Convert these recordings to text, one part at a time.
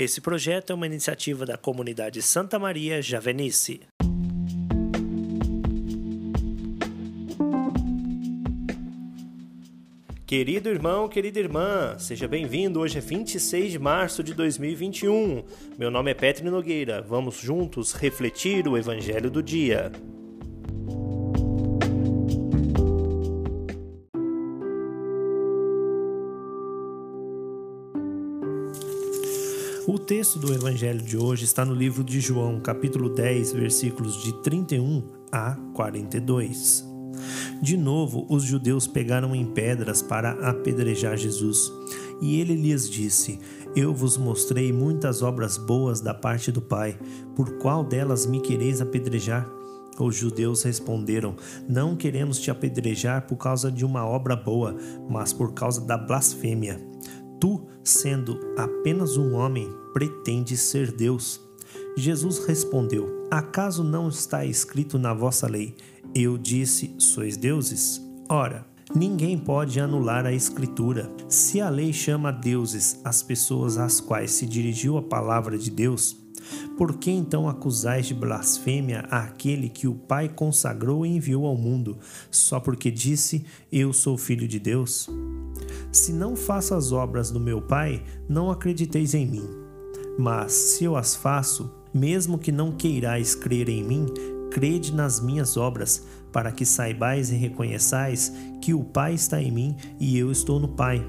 Esse projeto é uma iniciativa da comunidade Santa Maria Javenice. Querido irmão, querida irmã, seja bem-vindo. Hoje é 26 de março de 2021. Meu nome é Petri Nogueira. Vamos juntos refletir o Evangelho do dia. O texto do Evangelho de hoje está no livro de João, capítulo 10, versículos de 31 a 42. De novo, os judeus pegaram em pedras para apedrejar Jesus. E ele lhes disse: Eu vos mostrei muitas obras boas da parte do Pai, por qual delas me quereis apedrejar? Os judeus responderam: Não queremos te apedrejar por causa de uma obra boa, mas por causa da blasfêmia. Tu, sendo apenas um homem, pretendes ser Deus. Jesus respondeu: Acaso não está escrito na vossa lei? Eu disse: Sois deuses? Ora, ninguém pode anular a Escritura. Se a lei chama deuses as pessoas às quais se dirigiu a palavra de Deus, por que então acusais de blasfêmia aquele que o Pai consagrou e enviou ao mundo, só porque disse: Eu sou filho de Deus? Se não faço as obras do meu Pai, não acrediteis em mim. Mas se eu as faço, mesmo que não queirais crer em mim, crede nas minhas obras, para que saibais e reconheçais que o Pai está em mim e eu estou no Pai.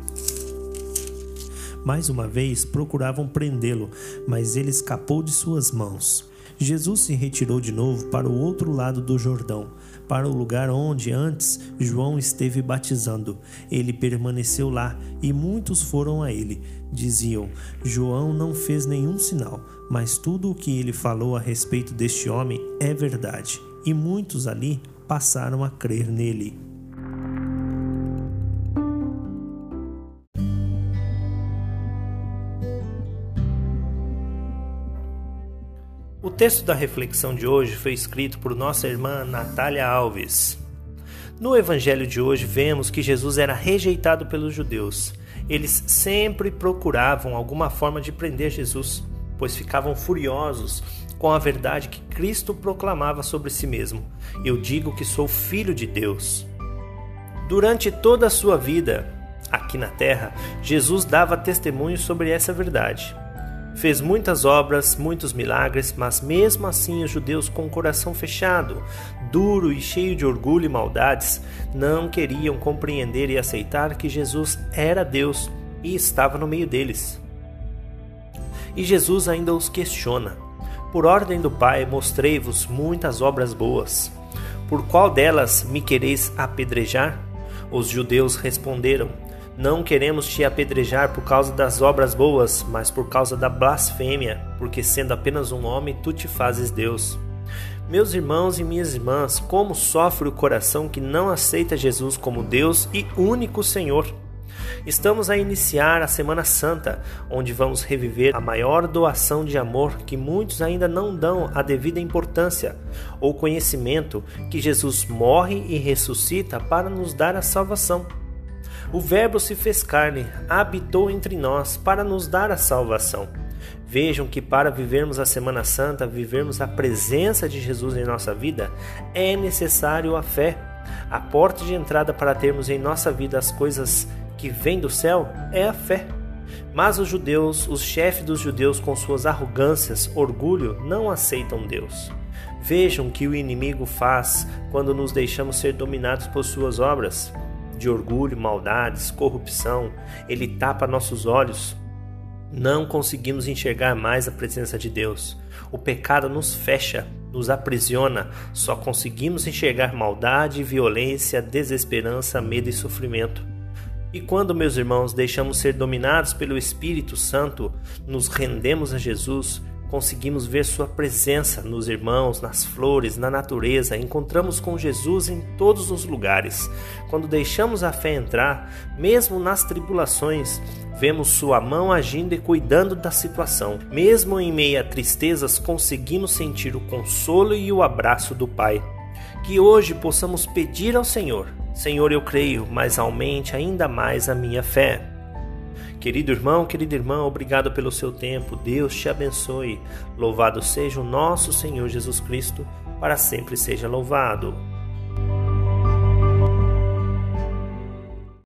Mais uma vez procuravam prendê-lo, mas ele escapou de suas mãos. Jesus se retirou de novo para o outro lado do Jordão, para o lugar onde antes João esteve batizando. Ele permaneceu lá e muitos foram a ele. Diziam: João não fez nenhum sinal, mas tudo o que ele falou a respeito deste homem é verdade. E muitos ali passaram a crer nele. O texto da reflexão de hoje foi escrito por nossa irmã Natália Alves. No evangelho de hoje, vemos que Jesus era rejeitado pelos judeus. Eles sempre procuravam alguma forma de prender Jesus, pois ficavam furiosos com a verdade que Cristo proclamava sobre si mesmo: Eu digo que sou filho de Deus. Durante toda a sua vida aqui na terra, Jesus dava testemunho sobre essa verdade. Fez muitas obras, muitos milagres, mas mesmo assim os judeus com o coração fechado, duro e cheio de orgulho e maldades, não queriam compreender e aceitar que Jesus era Deus e estava no meio deles. E Jesus ainda os questiona: Por ordem do Pai, mostrei-vos muitas obras boas. Por qual delas me quereis apedrejar? Os judeus responderam: não queremos te apedrejar por causa das obras boas, mas por causa da blasfêmia, porque sendo apenas um homem, tu te fazes Deus. Meus irmãos e minhas irmãs, como sofre o coração que não aceita Jesus como Deus e único Senhor. Estamos a iniciar a Semana Santa, onde vamos reviver a maior doação de amor que muitos ainda não dão a devida importância ou conhecimento que Jesus morre e ressuscita para nos dar a salvação. O Verbo se fez carne, habitou entre nós para nos dar a salvação. Vejam que para vivermos a Semana Santa, vivermos a presença de Jesus em nossa vida, é necessário a fé. A porta de entrada para termos em nossa vida as coisas que vêm do céu é a fé. Mas os judeus, os chefes dos judeus, com suas arrogâncias, orgulho, não aceitam Deus. Vejam que o inimigo faz quando nos deixamos ser dominados por suas obras de orgulho, maldades, corrupção, ele tapa nossos olhos. Não conseguimos enxergar mais a presença de Deus. O pecado nos fecha, nos aprisiona. Só conseguimos enxergar maldade, violência, desesperança, medo e sofrimento. E quando, meus irmãos, deixamos ser dominados pelo Espírito Santo, nos rendemos a Jesus, conseguimos ver Sua presença nos irmãos, nas flores, na natureza. Encontramos com Jesus em todos os lugares. Quando deixamos a fé entrar, mesmo nas tribulações, vemos Sua mão agindo e cuidando da situação. Mesmo em meio a tristezas, conseguimos sentir o consolo e o abraço do Pai. Que hoje possamos pedir ao Senhor: Senhor, eu creio, mas aumente ainda mais a minha fé Querido irmão, querida irmã, obrigado pelo seu tempo. Deus te abençoe. Louvado seja o nosso Senhor Jesus Cristo, para sempre seja louvado.